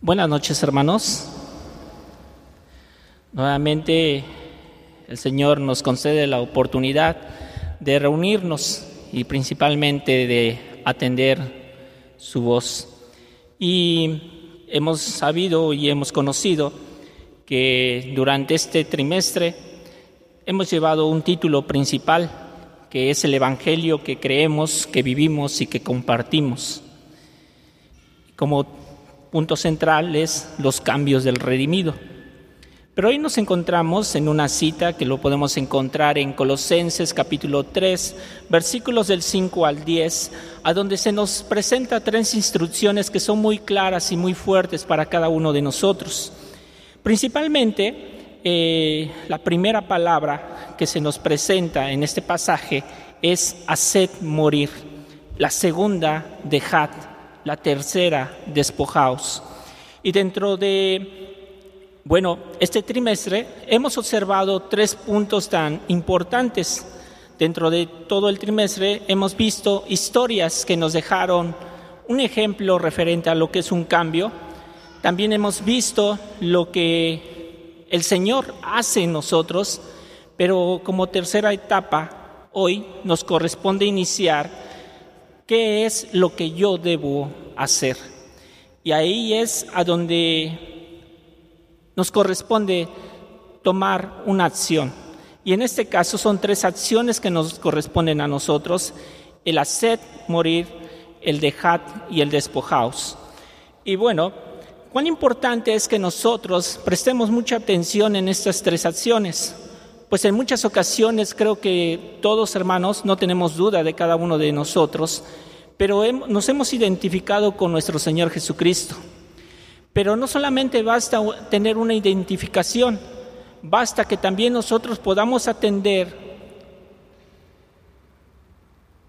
Buenas noches, hermanos. Nuevamente el Señor nos concede la oportunidad de reunirnos y principalmente de atender su voz. Y hemos sabido y hemos conocido que durante este trimestre hemos llevado un título principal, que es el Evangelio que creemos, que vivimos y que compartimos. Como punto central es los cambios del redimido. Pero hoy nos encontramos en una cita que lo podemos encontrar en Colosenses capítulo 3, versículos del 5 al 10, a donde se nos presenta tres instrucciones que son muy claras y muy fuertes para cada uno de nosotros. Principalmente, eh, la primera palabra que se nos presenta en este pasaje es haced morir. La segunda, dejad. La tercera, despojaos. Y dentro de bueno, este trimestre hemos observado tres puntos tan importantes. Dentro de todo el trimestre hemos visto historias que nos dejaron un ejemplo referente a lo que es un cambio. También hemos visto lo que el Señor hace en nosotros, pero como tercera etapa, hoy nos corresponde iniciar qué es lo que yo debo hacer. Y ahí es a donde nos corresponde tomar una acción. Y en este caso son tres acciones que nos corresponden a nosotros, el hacer morir, el dejar y el despojaos. Y bueno, cuán importante es que nosotros prestemos mucha atención en estas tres acciones, pues en muchas ocasiones creo que todos hermanos no tenemos duda de cada uno de nosotros, pero nos hemos identificado con nuestro Señor Jesucristo. Pero no solamente basta tener una identificación, basta que también nosotros podamos atender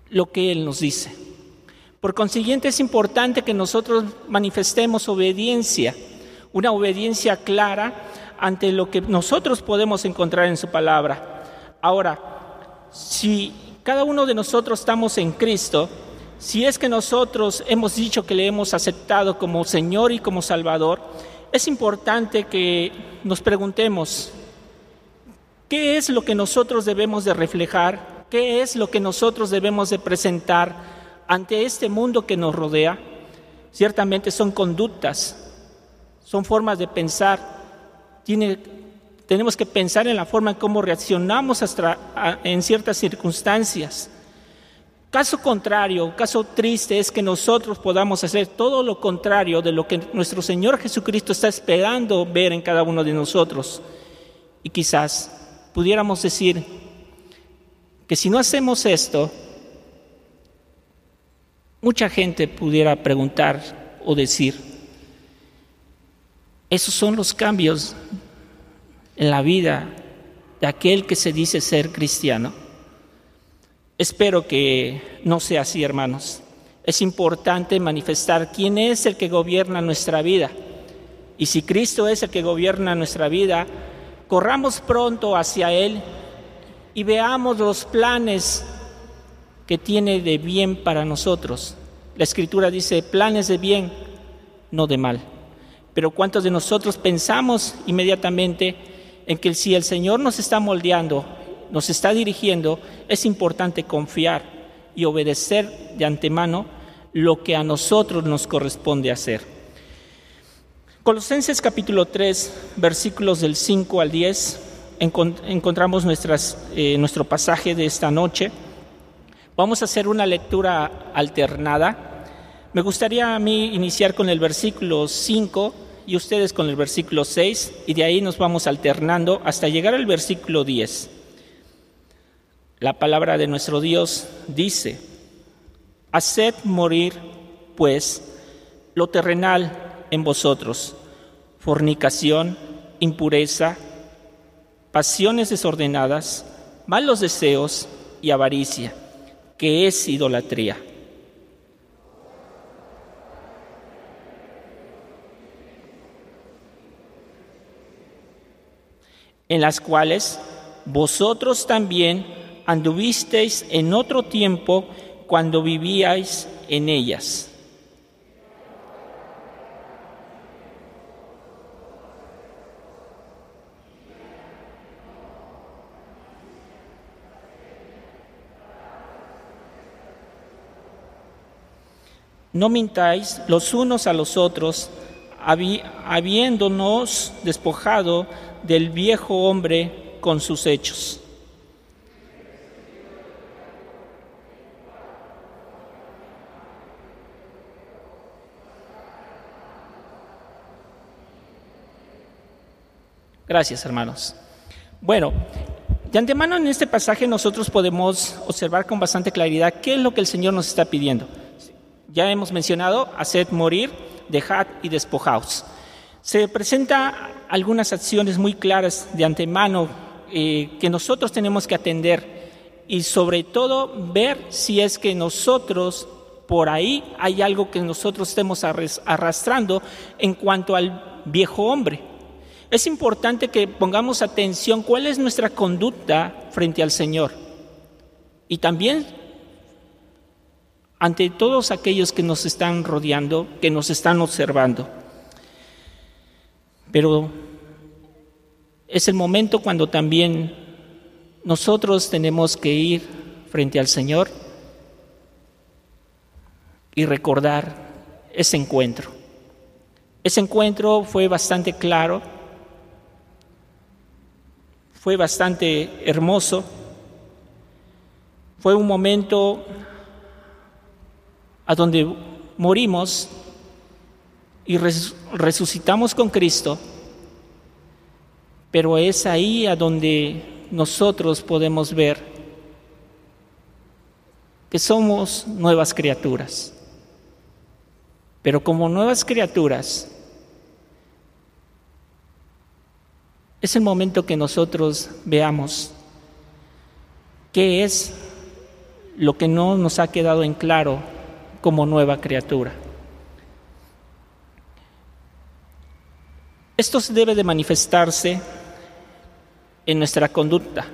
lo que Él nos dice. Por consiguiente es importante que nosotros manifestemos obediencia, una obediencia clara ante lo que nosotros podemos encontrar en su palabra. Ahora, si cada uno de nosotros estamos en Cristo, si es que nosotros hemos dicho que le hemos aceptado como Señor y como Salvador, es importante que nos preguntemos, ¿qué es lo que nosotros debemos de reflejar? ¿Qué es lo que nosotros debemos de presentar ante este mundo que nos rodea? Ciertamente son conductas, son formas de pensar. Tenemos que pensar en la forma en cómo reaccionamos en ciertas circunstancias. Caso contrario, caso triste es que nosotros podamos hacer todo lo contrario de lo que nuestro Señor Jesucristo está esperando ver en cada uno de nosotros. Y quizás pudiéramos decir que si no hacemos esto, mucha gente pudiera preguntar o decir, esos son los cambios en la vida de aquel que se dice ser cristiano. Espero que no sea así, hermanos. Es importante manifestar quién es el que gobierna nuestra vida. Y si Cristo es el que gobierna nuestra vida, corramos pronto hacia Él y veamos los planes que tiene de bien para nosotros. La Escritura dice planes de bien, no de mal. Pero ¿cuántos de nosotros pensamos inmediatamente en que si el Señor nos está moldeando nos está dirigiendo, es importante confiar y obedecer de antemano lo que a nosotros nos corresponde hacer. Colosenses capítulo 3, versículos del 5 al 10, encontramos nuestras, eh, nuestro pasaje de esta noche. Vamos a hacer una lectura alternada. Me gustaría a mí iniciar con el versículo 5 y ustedes con el versículo 6 y de ahí nos vamos alternando hasta llegar al versículo 10. La palabra de nuestro Dios dice, haced morir, pues, lo terrenal en vosotros, fornicación, impureza, pasiones desordenadas, malos deseos y avaricia, que es idolatría. en las cuales vosotros también anduvisteis en otro tiempo cuando vivíais en ellas. No mintáis los unos a los otros, habiéndonos despojado del viejo hombre con sus hechos. Gracias, hermanos. Bueno, de antemano en este pasaje nosotros podemos observar con bastante claridad qué es lo que el Señor nos está pidiendo. Ya hemos mencionado, haced morir, dejad y despojaos. Se presentan algunas acciones muy claras de antemano eh, que nosotros tenemos que atender y sobre todo ver si es que nosotros por ahí hay algo que nosotros estemos arrastrando en cuanto al viejo hombre. Es importante que pongamos atención cuál es nuestra conducta frente al Señor y también ante todos aquellos que nos están rodeando, que nos están observando. Pero es el momento cuando también nosotros tenemos que ir frente al Señor y recordar ese encuentro. Ese encuentro fue bastante claro, fue bastante hermoso, fue un momento a donde morimos y resucitamos con Cristo, pero es ahí a donde nosotros podemos ver que somos nuevas criaturas. Pero como nuevas criaturas, Es el momento que nosotros veamos qué es lo que no nos ha quedado en claro como nueva criatura. Esto debe de manifestarse en nuestra conducta,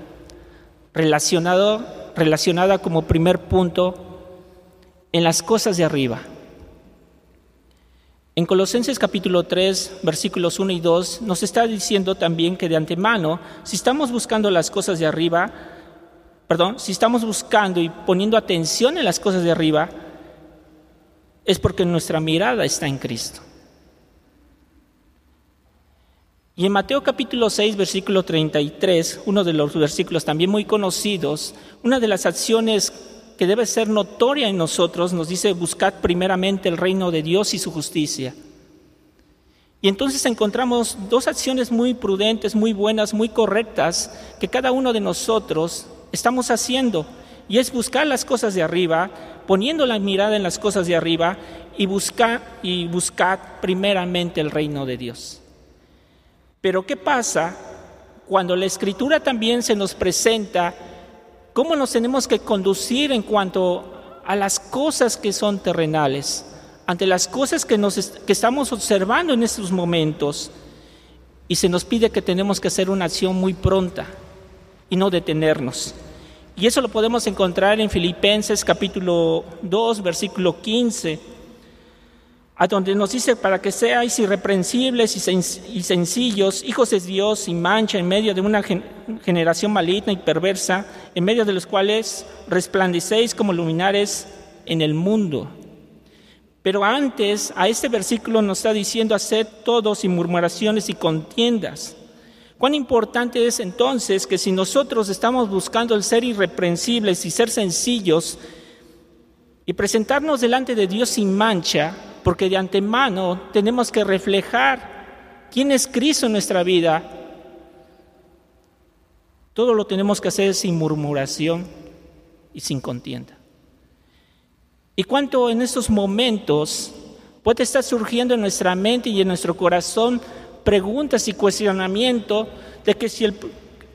relacionado, relacionada como primer punto en las cosas de arriba. En Colosenses capítulo 3, versículos 1 y 2, nos está diciendo también que de antemano, si estamos buscando las cosas de arriba, perdón, si estamos buscando y poniendo atención en las cosas de arriba, es porque nuestra mirada está en Cristo. Y en Mateo capítulo 6, versículo 33, uno de los versículos también muy conocidos, una de las acciones que debe ser notoria en nosotros, nos dice, buscad primeramente el reino de Dios y su justicia. Y entonces encontramos dos acciones muy prudentes, muy buenas, muy correctas, que cada uno de nosotros estamos haciendo. Y es buscar las cosas de arriba, poniendo la mirada en las cosas de arriba y buscar y buscar primeramente el reino de Dios. Pero ¿qué pasa cuando la escritura también se nos presenta cómo nos tenemos que conducir en cuanto a las cosas que son terrenales, ante las cosas que, nos, que estamos observando en estos momentos. Y se nos pide que tenemos que hacer una acción muy pronta y no detenernos. Y eso lo podemos encontrar en Filipenses capítulo 2, versículo 15 a donde nos dice para que seáis irreprensibles y sencillos, hijos de Dios sin mancha en medio de una generación maligna y perversa, en medio de los cuales resplandecéis como luminares en el mundo. Pero antes, a este versículo nos está diciendo hacer todos sin murmuraciones y contiendas. Cuán importante es entonces que si nosotros estamos buscando el ser irreprensibles y ser sencillos y presentarnos delante de Dios sin mancha, porque de antemano tenemos que reflejar quién es Cristo en nuestra vida. Todo lo tenemos que hacer sin murmuración y sin contienda. ¿Y cuánto en estos momentos puede estar surgiendo en nuestra mente y en nuestro corazón preguntas y cuestionamiento de que si el,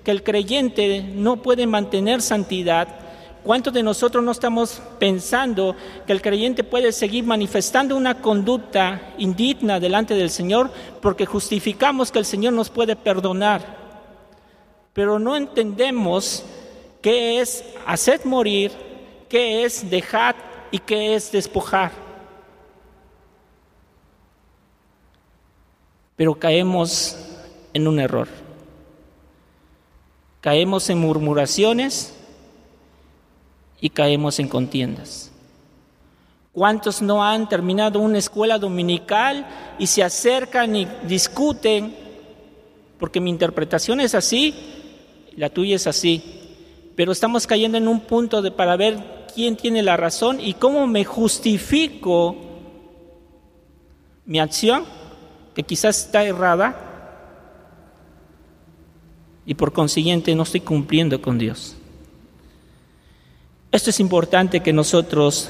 que el creyente no puede mantener santidad, ¿Cuántos de nosotros no estamos pensando que el creyente puede seguir manifestando una conducta indigna delante del Señor porque justificamos que el Señor nos puede perdonar? Pero no entendemos qué es hacer morir, qué es dejar y qué es despojar. Pero caemos en un error. Caemos en murmuraciones y caemos en contiendas. ¿Cuántos no han terminado una escuela dominical y se acercan y discuten? Porque mi interpretación es así, la tuya es así. Pero estamos cayendo en un punto de para ver quién tiene la razón y cómo me justifico mi acción, que quizás está errada, y por consiguiente no estoy cumpliendo con Dios. Esto es importante que nosotros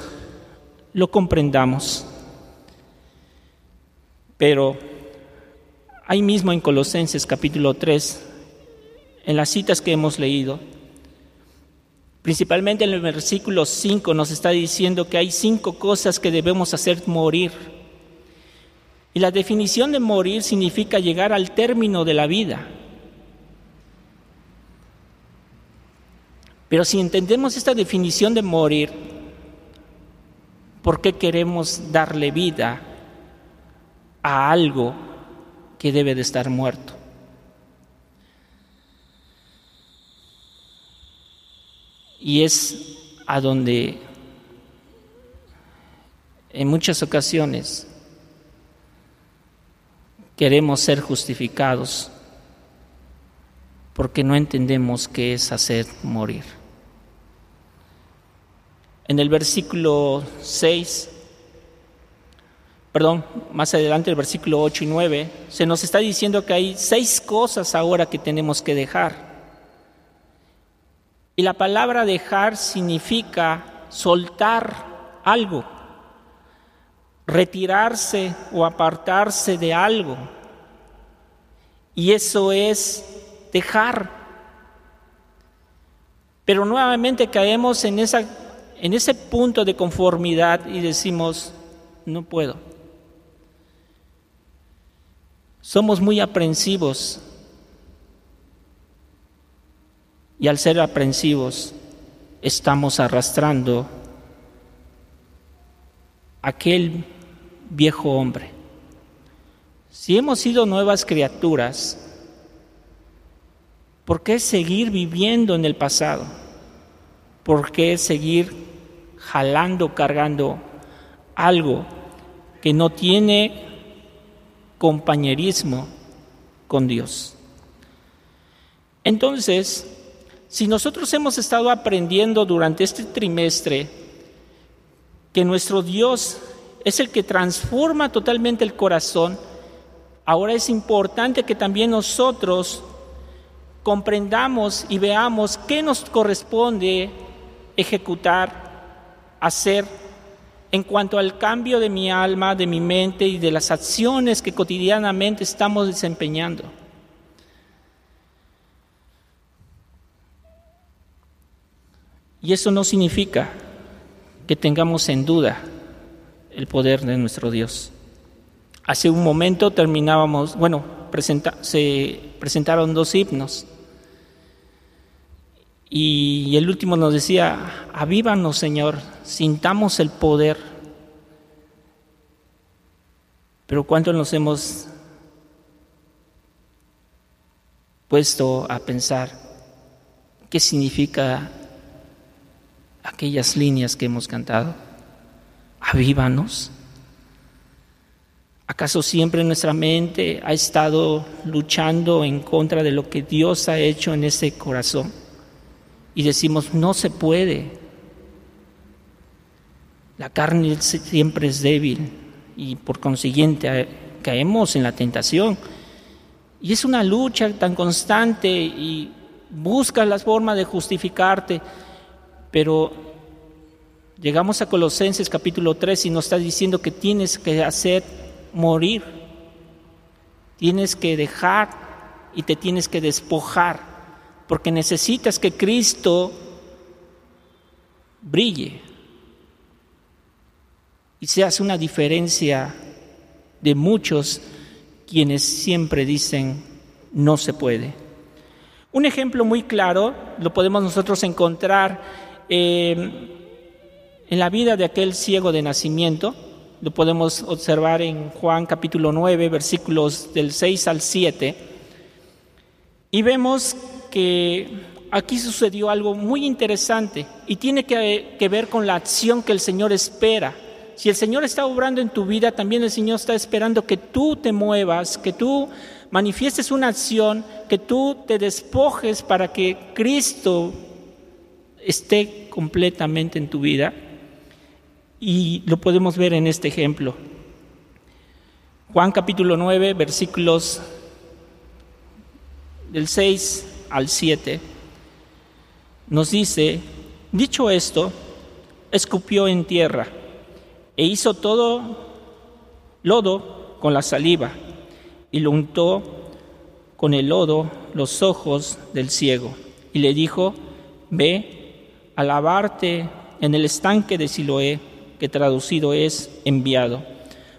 lo comprendamos. Pero ahí mismo en Colosenses capítulo 3, en las citas que hemos leído, principalmente en el versículo 5 nos está diciendo que hay cinco cosas que debemos hacer morir. Y la definición de morir significa llegar al término de la vida. Pero si entendemos esta definición de morir, ¿Por qué queremos darle vida a algo que debe de estar muerto? Y es a donde en muchas ocasiones queremos ser justificados porque no entendemos qué es hacer morir. En el versículo 6, perdón, más adelante el versículo 8 y 9, se nos está diciendo que hay seis cosas ahora que tenemos que dejar. Y la palabra dejar significa soltar algo, retirarse o apartarse de algo. Y eso es dejar. Pero nuevamente caemos en esa en ese punto de conformidad y decimos, no puedo. Somos muy aprensivos y al ser aprensivos estamos arrastrando aquel viejo hombre. Si hemos sido nuevas criaturas, ¿por qué seguir viviendo en el pasado? ¿Por qué seguir jalando, cargando algo que no tiene compañerismo con Dios. Entonces, si nosotros hemos estado aprendiendo durante este trimestre que nuestro Dios es el que transforma totalmente el corazón, ahora es importante que también nosotros comprendamos y veamos qué nos corresponde ejecutar hacer en cuanto al cambio de mi alma, de mi mente y de las acciones que cotidianamente estamos desempeñando. Y eso no significa que tengamos en duda el poder de nuestro Dios. Hace un momento terminábamos, bueno, se presentaron dos himnos y el último nos decía, avívanos Señor, sintamos el poder. Pero ¿cuánto nos hemos puesto a pensar qué significa aquellas líneas que hemos cantado? Avívanos. ¿Acaso siempre nuestra mente ha estado luchando en contra de lo que Dios ha hecho en ese corazón? y decimos, no se puede. La carne siempre es débil y por consiguiente eh, caemos en la tentación. Y es una lucha tan constante y buscas las formas de justificarte, pero llegamos a Colosenses capítulo 3 y nos está diciendo que tienes que hacer morir, tienes que dejar y te tienes que despojar porque necesitas que Cristo brille y se hace una diferencia de muchos quienes siempre dicen no se puede. Un ejemplo muy claro lo podemos nosotros encontrar eh, en la vida de aquel ciego de nacimiento, lo podemos observar en Juan capítulo 9, versículos del 6 al 7, y vemos que aquí sucedió algo muy interesante y tiene que, ver con la acción que el Señor espera. Si el Señor está obrando en tu vida, también el Señor está esperando que tú te muevas, que tú manifiestes una acción, que tú te despojes para que Cristo esté completamente en tu vida. Y lo podemos ver en este ejemplo. Juan capítulo 9, versículos del 6 al 7, nos dice, dicho esto, escupió en tierra e hizo todo lodo con la saliva y lo untó con el lodo los ojos del ciego y le dijo, ve a lavarte en el estanque de Siloé, que traducido es enviado.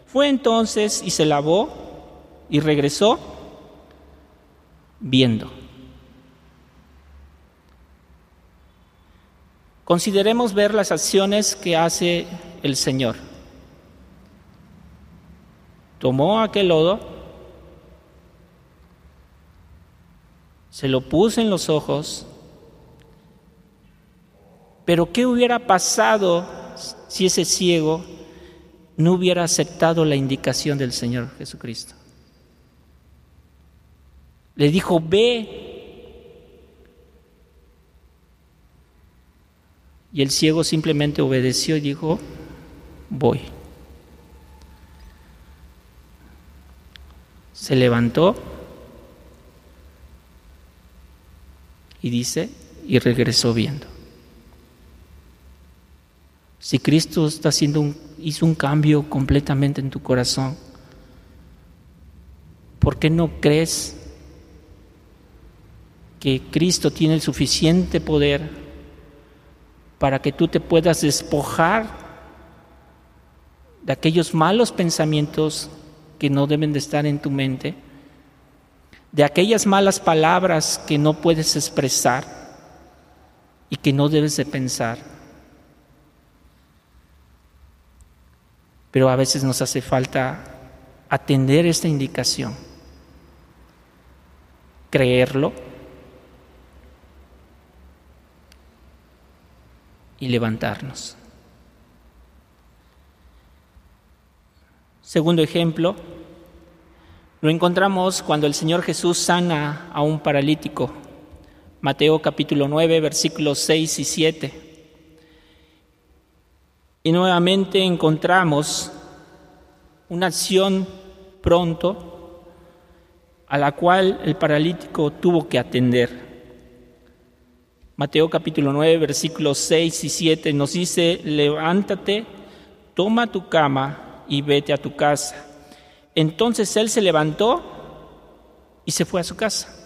Fue entonces y se lavó y regresó viendo. Consideremos ver las acciones que hace el Señor tomó aquel lodo, se lo puso en los ojos, pero ¿qué hubiera pasado si ese ciego no hubiera aceptado la indicación del Señor Jesucristo? Le dijo, ve. Y el ciego simplemente obedeció y dijo, voy. se levantó y dice, y regresó viendo. Si Cristo está haciendo un, hizo un cambio completamente en tu corazón, ¿por qué no crees que Cristo tiene el suficiente poder para que tú te puedas despojar de aquellos malos pensamientos que no deben de estar en tu mente, de aquellas malas palabras que no puedes expresar y que no debes de pensar. Pero a veces nos hace falta atender esta indicación, creerlo y levantarnos. Segundo ejemplo, lo encontramos cuando el Señor Jesús sana a un paralítico. Mateo capítulo 9, versículos 6 y 7. Y nuevamente encontramos una acción pronto a la cual el paralítico tuvo que atender. Mateo capítulo 9, versículos 6 y 7 nos dice, levántate, toma tu cama y vete a tu casa. Entonces él se levantó y se fue a su casa.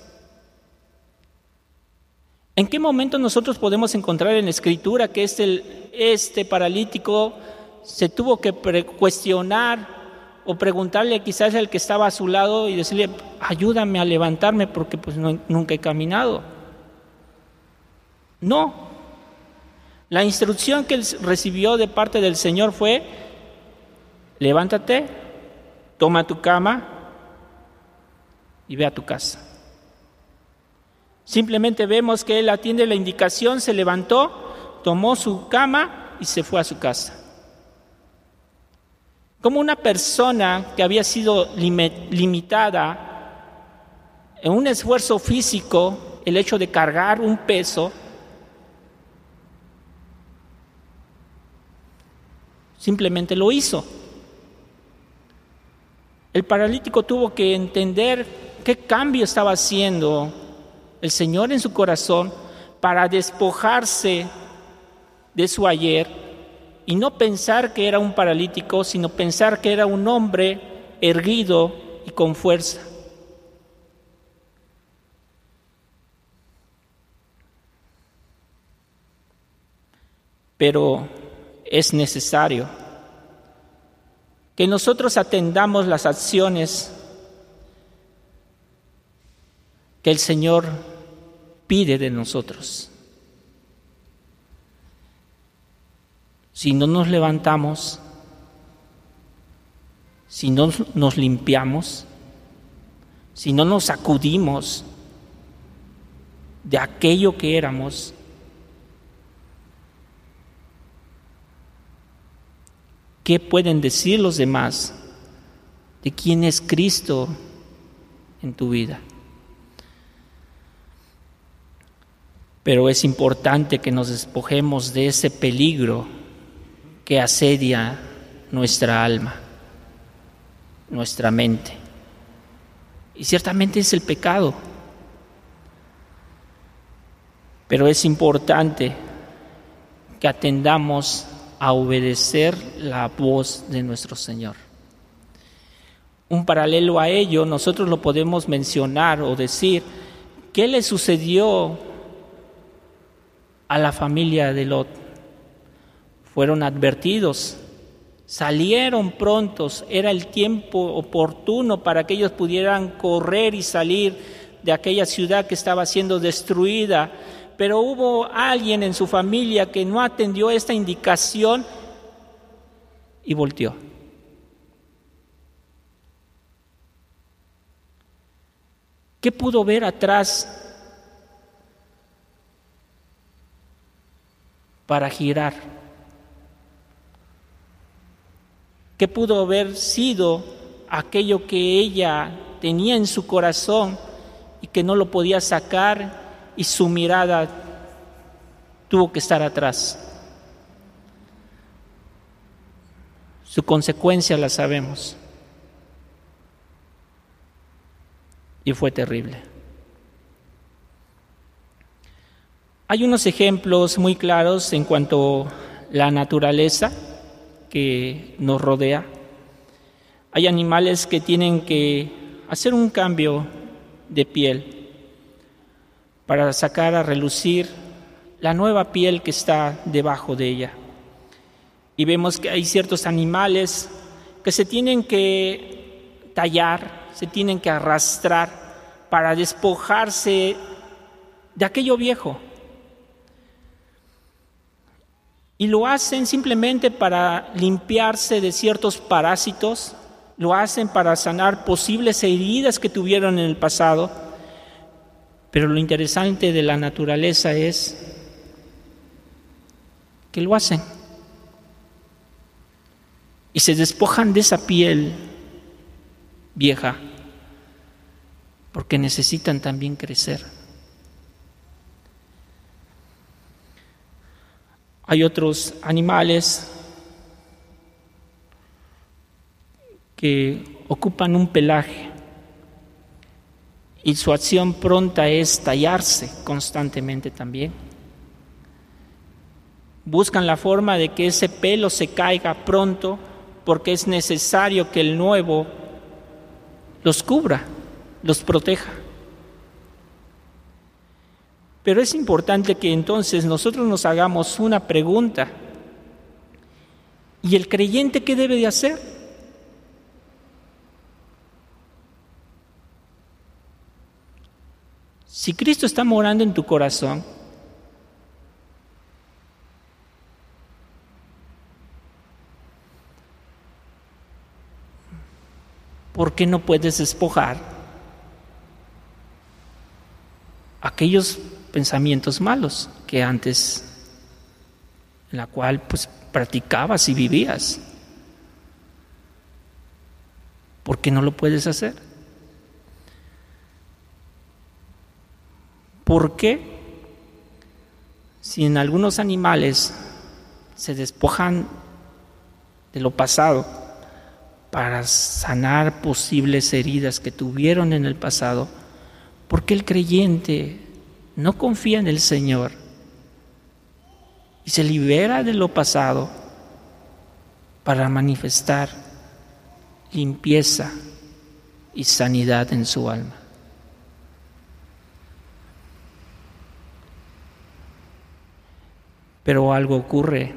¿En qué momento nosotros podemos encontrar en la escritura que este, este paralítico se tuvo que cuestionar o preguntarle quizás al que estaba a su lado y decirle, ayúdame a levantarme porque pues nunca he caminado? No. La instrucción que él recibió de parte del Señor fue, levántate, toma tu cama y ve a tu casa. Simplemente vemos que él atiende la indicación, se levantó, tomó su cama y se fue a su casa. Como una persona que había sido limitada en un esfuerzo físico, el hecho de cargar un peso, simplemente lo hizo. El paralítico tuvo que entender qué cambio estaba haciendo el Señor en su corazón para despojarse de su ayer y no pensar que era un paralítico, sino pensar que era un hombre erguido y con fuerza. Pero es necesario que nosotros atendamos las acciones que el Señor pide de nosotros. Si no nos levantamos, si no nos limpiamos, si no nos sacudimos de aquello que éramos, ¿Qué pueden decir los demás de quién es Cristo en tu vida? Pero es importante que nos despojemos de ese peligro que asedia nuestra alma, nuestra mente. Y ciertamente es el pecado. Pero es importante que atendamos a obedecer la voz de nuestro Señor. Un paralelo a ello, nosotros lo podemos mencionar o decir, ¿qué le sucedió a la familia de Lot? Fueron advertidos, salieron prontos, era el tiempo oportuno para que ellos pudieran correr y salir de aquella ciudad que estaba siendo destruida pero hubo alguien en su familia que no atendió esta indicación y volteó. ¿Qué pudo ver atrás para girar? ¿Qué pudo haber sido aquello que ella tenía en su corazón y que no lo podía sacar y su mirada tuvo que estar atrás. Su consecuencia la sabemos. Y fue terrible. Hay unos ejemplos muy claros en cuanto a la naturaleza que nos rodea. Hay animales que tienen que hacer un cambio de piel para sacar a relucir la nueva piel que está debajo de ella. Y vemos que hay ciertos animales que se tienen que tallar, se tienen que arrastrar para despojarse de aquello viejo. Y lo hacen simplemente para limpiarse de ciertos parásitos, lo hacen para sanar posibles heridas que tuvieron en el pasado pero lo interesante de la naturaleza es que lo hacen. Y se despojan de esa piel vieja porque necesitan también crecer. Hay otros animales que ocupan un pelaje y su acción pronta es tallarse constantemente también. Buscan la forma de que ese pelo se caiga pronto porque es necesario que el nuevo los cubra, los proteja. Pero es importante que entonces nosotros nos hagamos una pregunta. ¿Y el creyente qué debe de hacer? Si Cristo está morando en tu corazón, ¿por qué no puedes despojar aquellos pensamientos malos que antes en la cual pues practicabas y vivías? ¿Por qué no lo puedes hacer? ¿Por qué? Si en algunos animales se despojan de lo pasado para sanar posibles heridas que tuvieron en el pasado, ¿por qué el creyente no confía en el Señor y se libera de lo pasado para manifestar limpieza y sanidad en su alma? Pero algo ocurre.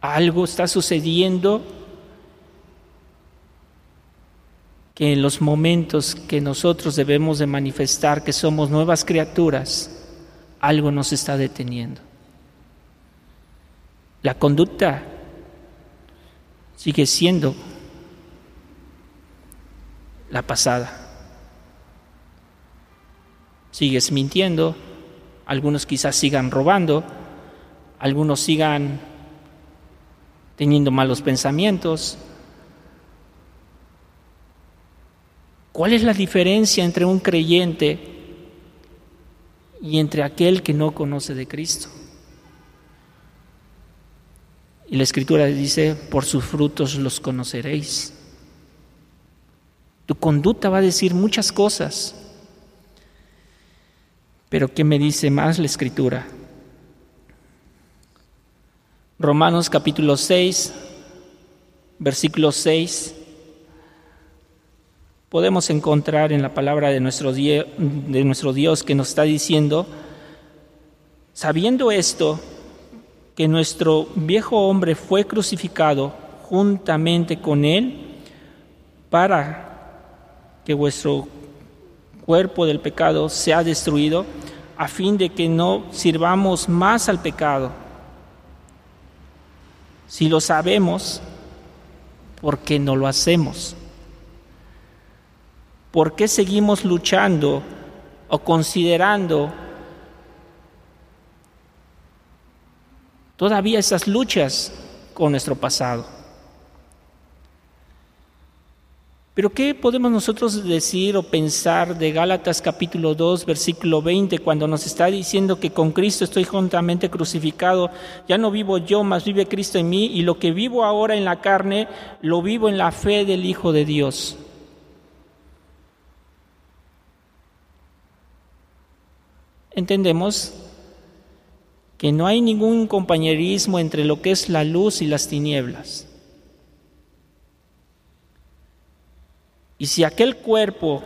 Algo está sucediendo que en los momentos que nosotros debemos de manifestar que somos nuevas criaturas, algo nos está deteniendo. La conducta sigue siendo la pasada. Sigues mintiendo, algunos quizás sigan robando, algunos sigan teniendo malos pensamientos. ¿Cuál es la diferencia entre un creyente y entre aquel que no conoce de Cristo? Y la escritura dice, por sus frutos los conoceréis. Tu conducta va a decir muchas cosas. Pero ¿qué me dice más la escritura? Romanos capítulo 6, versículo 6, podemos encontrar en la palabra de nuestro, de nuestro Dios que nos está diciendo, sabiendo esto, que nuestro viejo hombre fue crucificado juntamente con él para que vuestro cuerpo del pecado sea destruido, a fin de que no sirvamos más al pecado. Si lo sabemos, ¿por qué no lo hacemos? ¿Por qué seguimos luchando o considerando todavía esas luchas con nuestro pasado. Pero ¿qué podemos nosotros decir o pensar de Gálatas capítulo 2, versículo 20, cuando nos está diciendo que con Cristo estoy juntamente crucificado, ya no vivo yo, mas vive Cristo en mí, y lo que vivo ahora en la carne, lo vivo en la fe del Hijo de Dios? Entendemos que no hay ningún compañerismo entre lo que es la luz y las tinieblas. Y si aquel cuerpo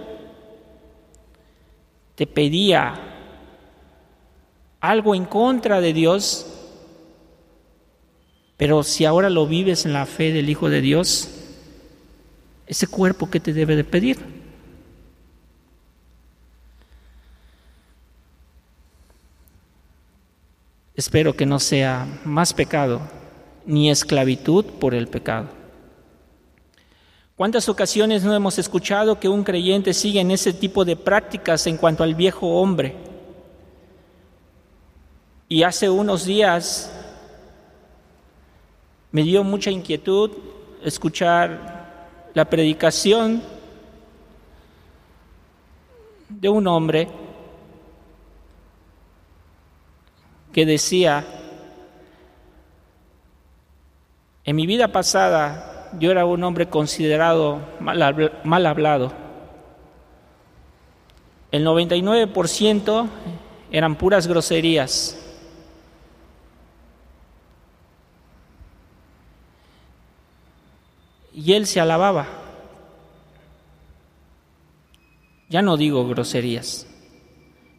te pedía algo en contra de Dios, pero si ahora lo vives en la fe del Hijo de Dios, ese cuerpo que te debe de pedir. Espero que no sea más pecado ni esclavitud por el pecado. ¿Cuántas ocasiones no hemos escuchado que un creyente sigue en ese tipo de prácticas en cuanto al viejo hombre? Y hace unos días me dio mucha inquietud escuchar la predicación de un hombre que decía, en mi vida pasada yo era un hombre considerado mal, hablado. El 99% eran puras groserías. Y él se alababa. Ya no digo groserías.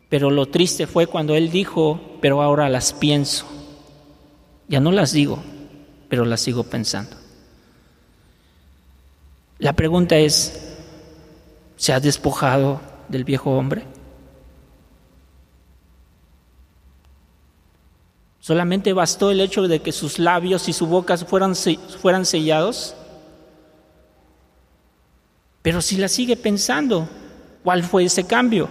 Pero lo triste fue cuando él dijo, pero ahora las pienso. Ya no las digo, pero las sigo pensando. La pregunta es, ¿se ha despojado del viejo hombre? ¿Solamente bastó el hecho de que sus labios y su boca fueran, fueran sellados? Pero si la sigue pensando, ¿cuál fue ese cambio?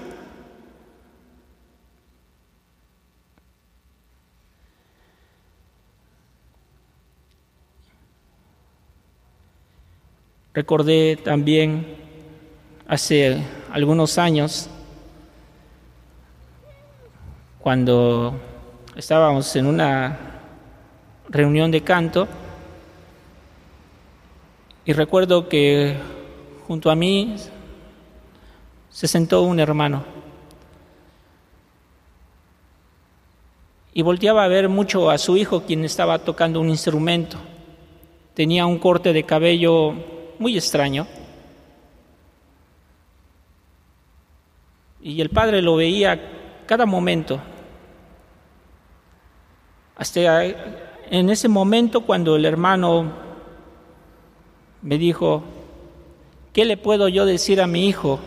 Recordé también hace algunos años cuando estábamos en una reunión de canto y recuerdo que junto a mí se sentó un hermano y volteaba a ver mucho a su hijo quien estaba tocando un instrumento. Tenía un corte de cabello muy extraño. Y el padre lo veía cada momento. Hasta en ese momento cuando el hermano me dijo, ¿qué le puedo yo decir a mi hijo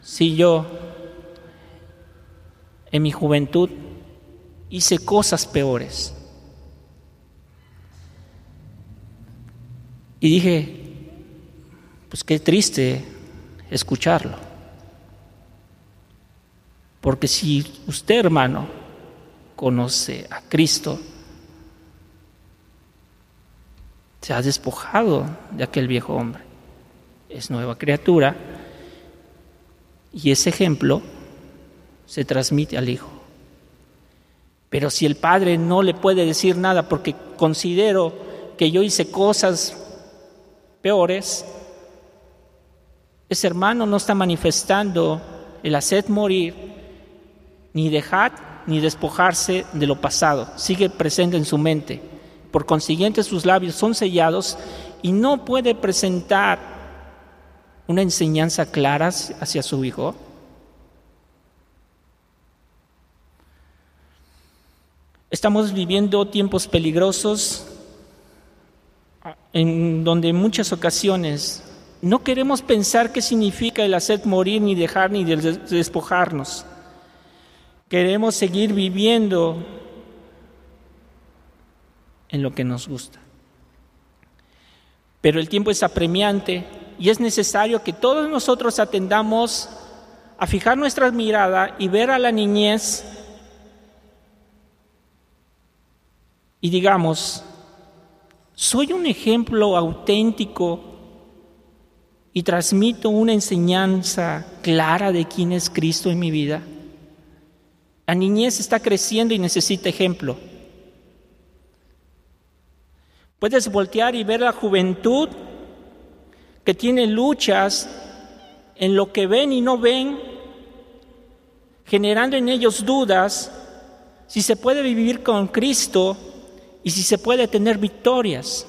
si yo en mi juventud hice cosas peores? Y dije, pues qué triste escucharlo. Porque si usted, hermano, conoce a Cristo, se ha despojado de aquel viejo hombre. Es nueva criatura y ese ejemplo se transmite al hijo. Pero si el padre no le puede decir nada porque considero que yo hice cosas peores, ese hermano no está manifestando el hacer morir, ni dejar, ni despojarse de lo pasado. Sigue presente en su mente. Por consiguiente, sus labios son sellados y no puede presentar una enseñanza clara hacia su hijo. Estamos viviendo tiempos peligrosos en donde en muchas ocasiones no queremos pensar qué significa el hacer morir, ni dejar, ni despojarnos. Queremos seguir viviendo en lo que nos gusta. Pero el tiempo es apremiante y es necesario que todos nosotros atendamos a fijar nuestra mirada y ver a la niñez y digamos, soy un ejemplo auténtico y transmito una enseñanza clara de quién es Cristo en mi vida. La niñez está creciendo y necesita ejemplo. Puedes voltear y ver la juventud que tiene luchas en lo que ven y no ven, generando en ellos dudas si se puede vivir con Cristo y si se puede tener victorias.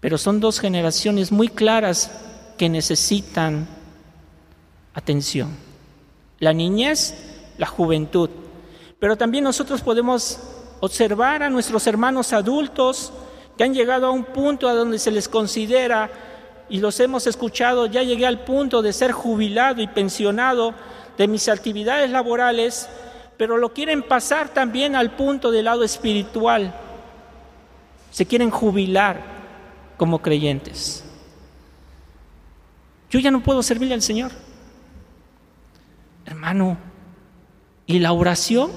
Pero son dos generaciones muy claras que necesitan atención. La niñez, la juventud. Pero también nosotros podemos observar a nuestros hermanos adultos que han llegado a un punto a donde se les considera, y los hemos escuchado, ya llegué al punto de ser jubilado y pensionado de mis actividades laborales, pero lo quieren pasar también al punto del lado espiritual. Se quieren jubilar como creyentes. Yo ya no puedo servirle al Señor. Hermano, ¿y la oración?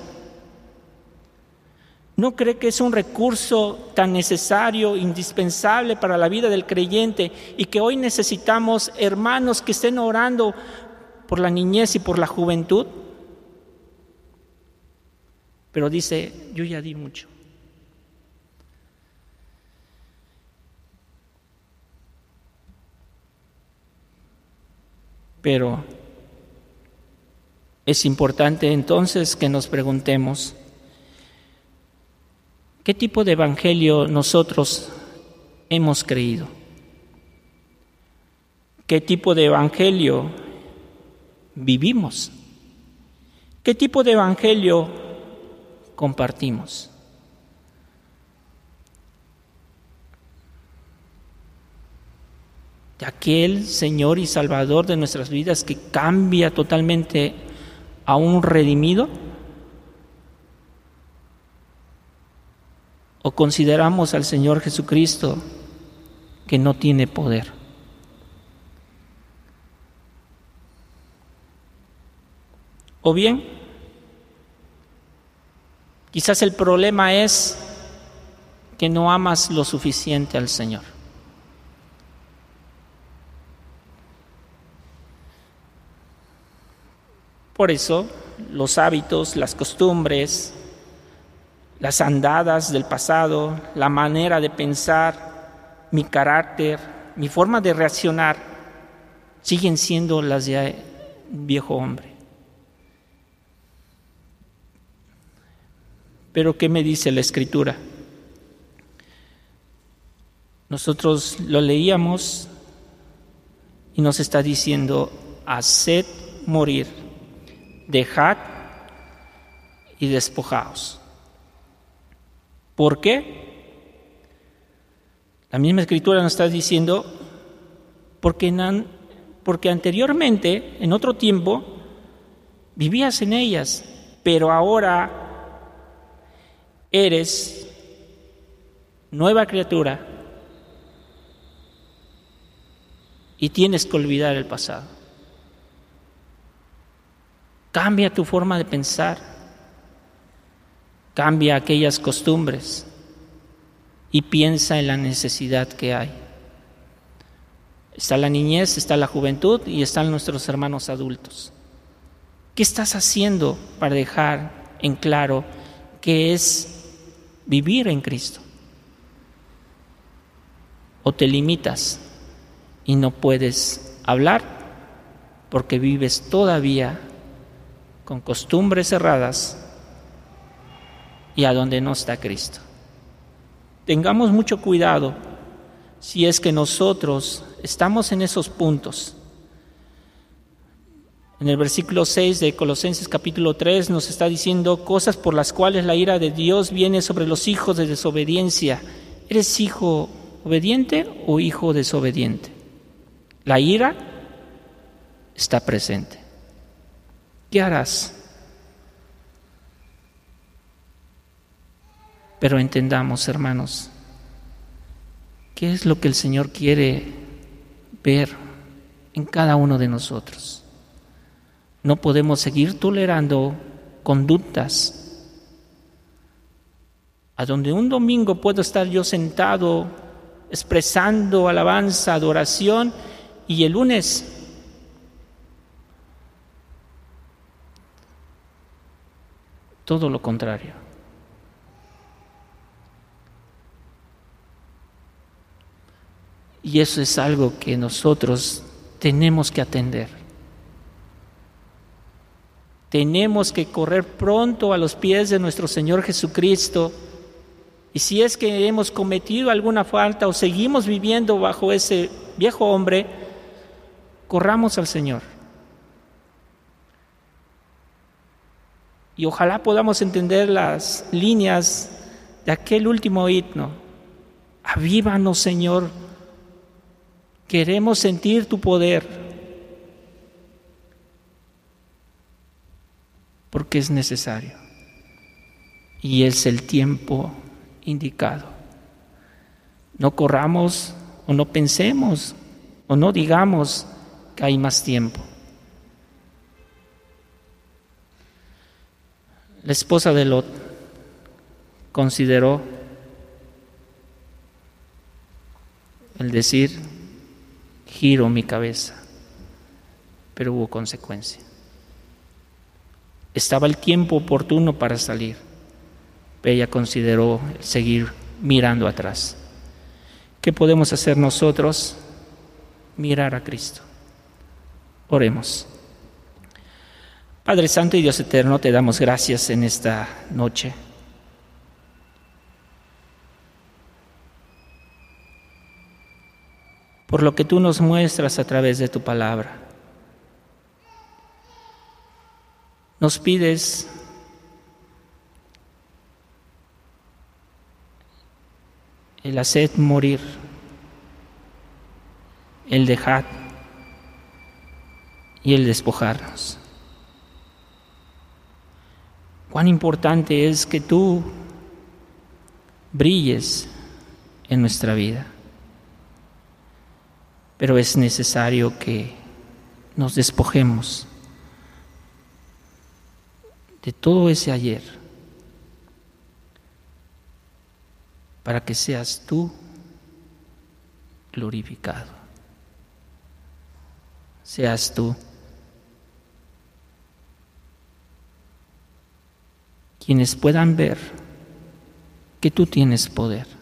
¿No cree que es un recurso tan necesario, indispensable para la vida del creyente y que hoy necesitamos hermanos que estén orando por la niñez y por la juventud, pero dice, yo ya di mucho. Pero es importante entonces que nos preguntemos, ¿qué tipo de evangelio nosotros hemos creído? ¿Qué tipo de evangelio vivimos? ¿Qué tipo de evangelio compartimos? aquel Señor y Salvador de nuestras vidas que cambia totalmente a un redimido? ¿O consideramos al Señor Jesucristo que no tiene poder? O bien, quizás el problema es que no amas lo suficiente al Señor. Por eso, los hábitos, las costumbres, las andadas del pasado, la manera de pensar, mi carácter, mi forma de reaccionar, siguen siendo las de viejo hombre. Pero ¿qué me dice la escritura? Nosotros lo leíamos y nos está diciendo, haced morir, dejad y despojaos. ¿Por qué? La misma escritura nos está diciendo, porque, porque anteriormente, en otro tiempo, vivías en ellas, pero ahora eres nueva criatura y tienes que olvidar el pasado. Cambia tu forma de pensar, Cambia aquellas costumbres y piensa en la necesidad que hay. Está la niñez, está la juventud y están nuestros hermanos adultos. ¿Qué estás haciendo para dejar en claro que es vivir en Cristo? ¿O te limitas y no puedes hablar porque vives todavía con costumbres cerradas y a donde no está Cristo? Tengamos mucho cuidado si es que nosotros estamos en esos puntos. En el versículo 6 de Colosenses capítulo 3 nos está diciendo cosas por las cuales la ira de Dios viene sobre los hijos de desobediencia. ¿Eres hijo obediente o hijo desobediente? La ira está presente. ¿Qué harás? Pero entendamos, hermanos, ¿Qué es lo que el Señor quiere ver en cada uno de nosotros? No podemos seguir tolerando conductas a donde un domingo puedo estar yo sentado expresando alabanza, adoración, y el lunes todo lo contrario. Y eso es algo que nosotros tenemos que atender. Tenemos que correr pronto a los pies de nuestro Señor Jesucristo. Y si es que hemos cometido alguna falta o seguimos viviendo bajo ese viejo hombre, corramos al Señor. Y ojalá podamos entender las líneas de aquel último himno. Avívanos, Señor, Queremos sentir tu poder porque es necesario y es el tiempo indicado. No corramos o no pensemos o no digamos que hay más tiempo. La esposa de Lot consideró el decir, giro mi cabeza, pero hubo consecuencia. Estaba el tiempo oportuno para salir, pero ella consideró seguir mirando atrás. ¿Qué podemos hacer nosotros? Mirar a Cristo. Oremos. Padre Santo y Dios Eterno, te damos gracias en esta noche. Por lo que tú nos muestras a través de tu palabra. Nos pides el hacer morir, el dejar y el despojarnos. Cuán importante es que tú brilles en nuestra vida pero es necesario que nos despojemos de todo ese ayer para que seas tú glorificado. Seas tú quienes puedan ver que tú tienes poder.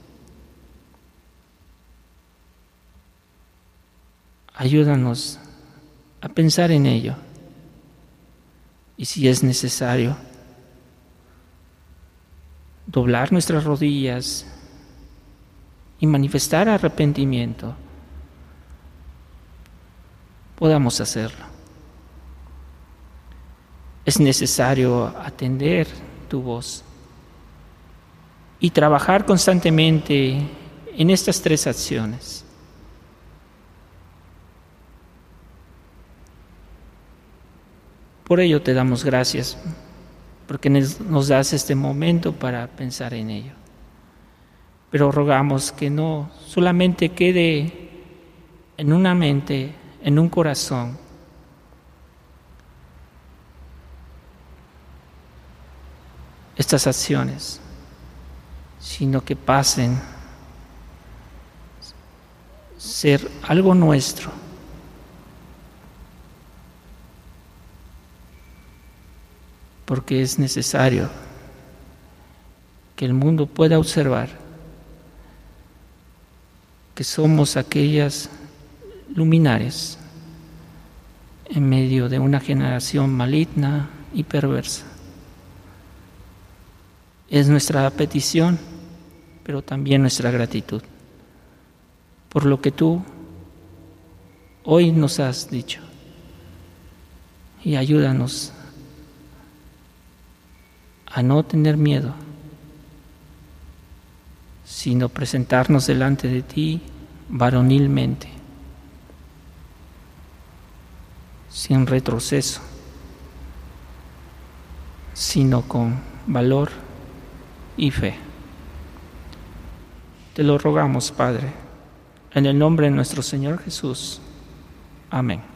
Ayúdanos a pensar en ello y si es necesario, doblar nuestras rodillas y manifestar arrepentimiento, podamos hacerlo. Es necesario atender tu voz y trabajar constantemente en estas tres acciones. Por ello te damos gracias, porque nos das este momento para pensar en ello. Pero rogamos que no solamente quede en una mente, en un corazón, estas acciones, sino que pasen ser algo nuestro. Porque es necesario que el mundo pueda observar que somos aquellas luminares en medio de una generación maligna y perversa. Es nuestra petición, pero también nuestra gratitud por lo que tú hoy nos has dicho. Y ayúdanos a no tener miedo, sino presentarnos delante de ti varonilmente, sin retroceso, sino con valor y fe. Te lo rogamos, Padre, en el nombre de nuestro Señor Jesús. Amén.